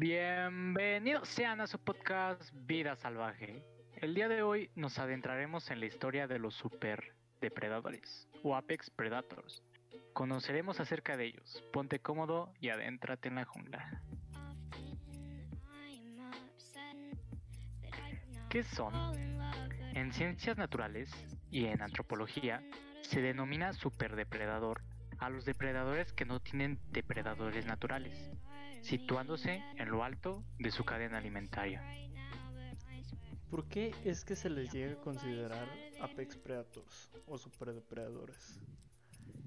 Bienvenidos sean a su podcast Vida Salvaje. El día de hoy nos adentraremos en la historia de los super depredadores o Apex Predators. Conoceremos acerca de ellos. Ponte cómodo y adéntrate en la jungla. ¿Qué son? En ciencias naturales y en antropología se denomina superdepredador a los depredadores que no tienen depredadores naturales, situándose en lo alto de su cadena alimentaria. ¿Por qué es que se les llega a considerar apex predators o superdepredadores?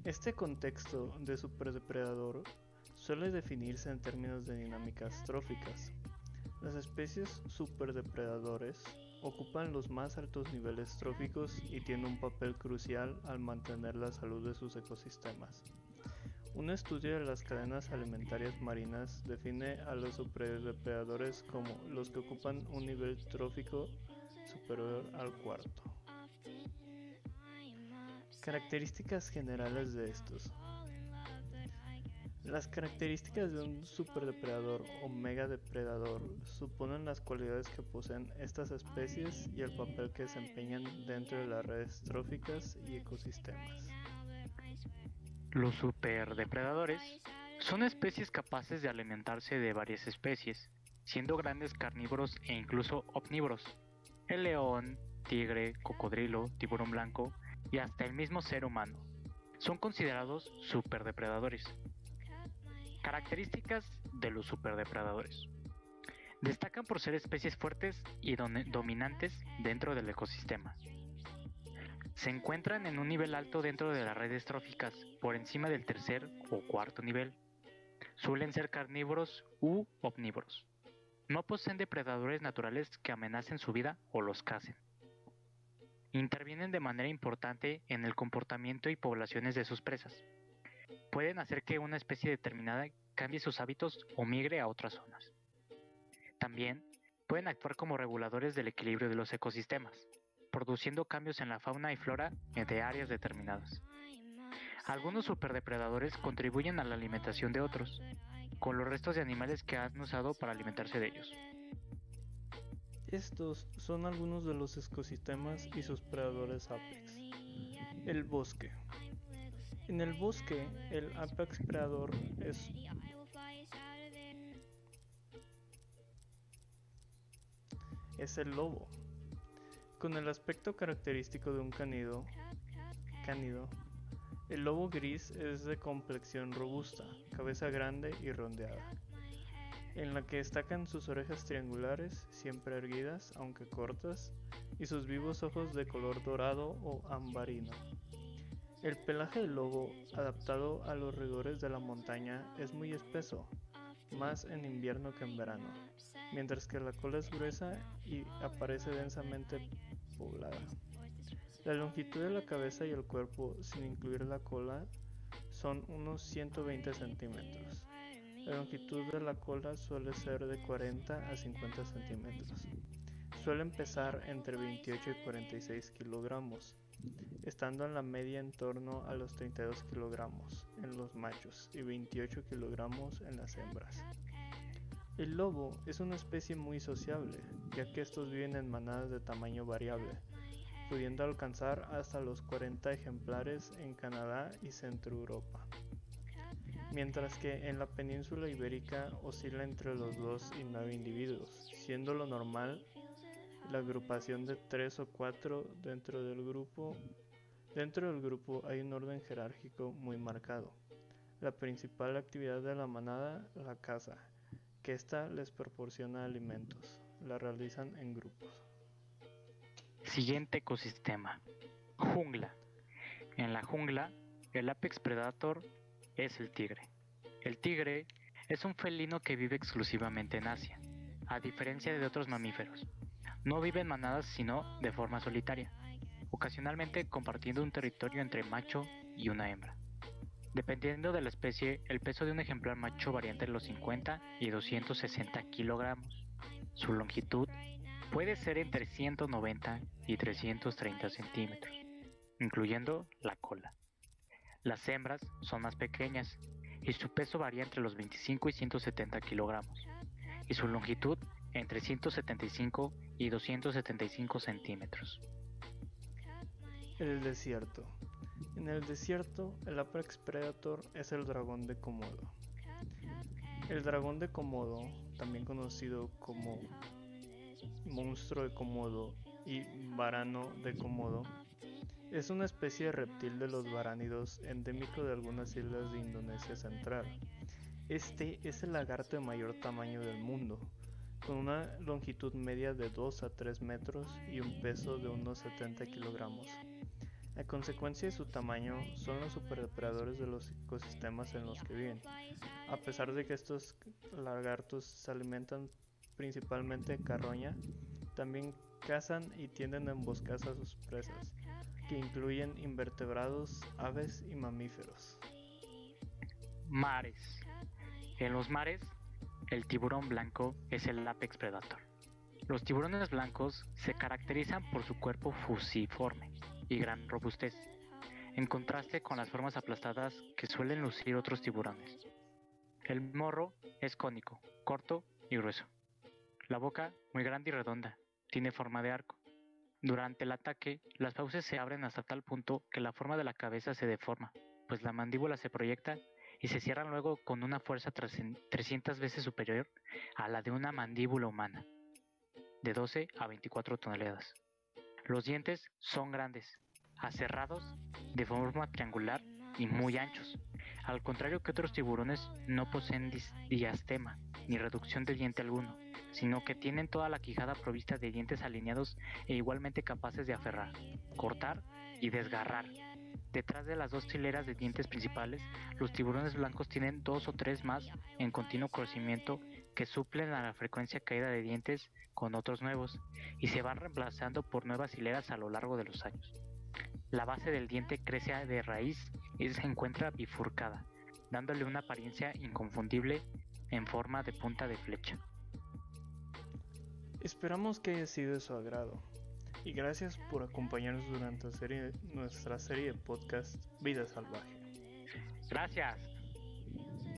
Este contexto de superdepredador suele definirse en términos de dinámicas tróficas. Las especies superdepredadores ocupan los más altos niveles tróficos y tienen un papel crucial al mantener la salud de sus ecosistemas. Un estudio de las cadenas alimentarias marinas define a los superdepredadores como los que ocupan un nivel trófico superior al cuarto. Características generales de estos. Las características de un superdepredador o megadepredador suponen las cualidades que poseen estas especies y el papel que desempeñan dentro de las redes tróficas y ecosistemas. Los superdepredadores son especies capaces de alimentarse de varias especies, siendo grandes carnívoros e incluso omnívoros. El león, tigre, cocodrilo, tiburón blanco y hasta el mismo ser humano son considerados superdepredadores. Características de los superdepredadores. Destacan por ser especies fuertes y dominantes dentro del ecosistema. Se encuentran en un nivel alto dentro de las redes tróficas, por encima del tercer o cuarto nivel. Suelen ser carnívoros u omnívoros. No poseen depredadores naturales que amenacen su vida o los casen. Intervienen de manera importante en el comportamiento y poblaciones de sus presas pueden hacer que una especie determinada cambie sus hábitos o migre a otras zonas. También pueden actuar como reguladores del equilibrio de los ecosistemas, produciendo cambios en la fauna y flora de áreas determinadas. Algunos superdepredadores contribuyen a la alimentación de otros, con los restos de animales que han usado para alimentarse de ellos. Estos son algunos de los ecosistemas y sus predadores apex. El bosque. En el bosque, el apex predador es es el lobo, con el aspecto característico de un cánido. cánido. El lobo gris es de complexión robusta, cabeza grande y rondeada, en la que destacan sus orejas triangulares, siempre erguidas, aunque cortas, y sus vivos ojos de color dorado o ambarino. El pelaje del lobo, adaptado a los rigores de la montaña, es muy espeso, más en invierno que en verano, mientras que la cola es gruesa y aparece densamente poblada. La longitud de la cabeza y el cuerpo, sin incluir la cola, son unos 120 centímetros. La longitud de la cola suele ser de 40 a 50 centímetros. Suelen pesar entre 28 y 46 kilogramos estando en la media en torno a los 32 kilogramos en los machos y 28 kilogramos en las hembras. El lobo es una especie muy sociable, ya que estos viven en manadas de tamaño variable, pudiendo alcanzar hasta los 40 ejemplares en Canadá y Centro Europa, mientras que en la península ibérica oscila entre los 2 y 9 individuos, siendo lo normal la agrupación de tres o cuatro dentro del grupo. Dentro del grupo hay un orden jerárquico muy marcado. La principal actividad de la manada, la caza, que ésta les proporciona alimentos. La realizan en grupos. Siguiente ecosistema. Jungla. En la jungla, el apex predator es el tigre. El tigre es un felino que vive exclusivamente en Asia, a diferencia de otros mamíferos. No vive en manadas sino de forma solitaria, ocasionalmente compartiendo un territorio entre macho y una hembra. Dependiendo de la especie, el peso de un ejemplar macho varía entre los 50 y 260 kilogramos. Su longitud puede ser entre 190 y 330 centímetros, incluyendo la cola. Las hembras son más pequeñas y su peso varía entre los 25 y 170 kilogramos. y su longitud entre 175 y 275 centímetros. El desierto. En el desierto, el Apex Predator es el dragón de Komodo. El dragón de Komodo, también conocido como monstruo de Komodo y varano de Komodo, es una especie de reptil de los varánidos endémico de algunas islas de Indonesia central. Este es el lagarto de mayor tamaño del mundo, con una longitud media de 2 a 3 metros y un peso de unos 70 kilogramos. A consecuencia de su tamaño, son los superdepredadores de los ecosistemas en los que viven. A pesar de que estos lagartos se alimentan principalmente de carroña, también cazan y tienden a emboscar a sus presas que incluyen invertebrados, aves y mamíferos. Mares. En los mares, el tiburón blanco es el apex predator. Los tiburones blancos se caracterizan por su cuerpo fusiforme y gran robustez, en contraste con las formas aplastadas que suelen lucir otros tiburones. El morro es cónico, corto y grueso. La boca, muy grande y redonda, tiene forma de arco. Durante el ataque, las fauces se abren hasta tal punto que la forma de la cabeza se deforma, pues la mandíbula se proyecta y se cierran luego con una fuerza 300 veces superior a la de una mandíbula humana, de 12 a 24 toneladas. Los dientes son grandes, aserrados, de forma triangular y muy anchos. Al contrario que otros tiburones, no poseen diastema ni reducción de diente alguno sino que tienen toda la quijada provista de dientes alineados e igualmente capaces de aferrar, cortar y desgarrar. Detrás de las dos hileras de dientes principales, los tiburones blancos tienen dos o tres más en continuo crecimiento que suplen a la frecuencia caída de dientes con otros nuevos y se van reemplazando por nuevas hileras a lo largo de los años. La base del diente crece de raíz y se encuentra bifurcada, dándole una apariencia inconfundible en forma de punta de flecha. Esperamos que haya sido de su agrado y gracias por acompañarnos durante nuestra serie de podcast Vida Salvaje. Gracias.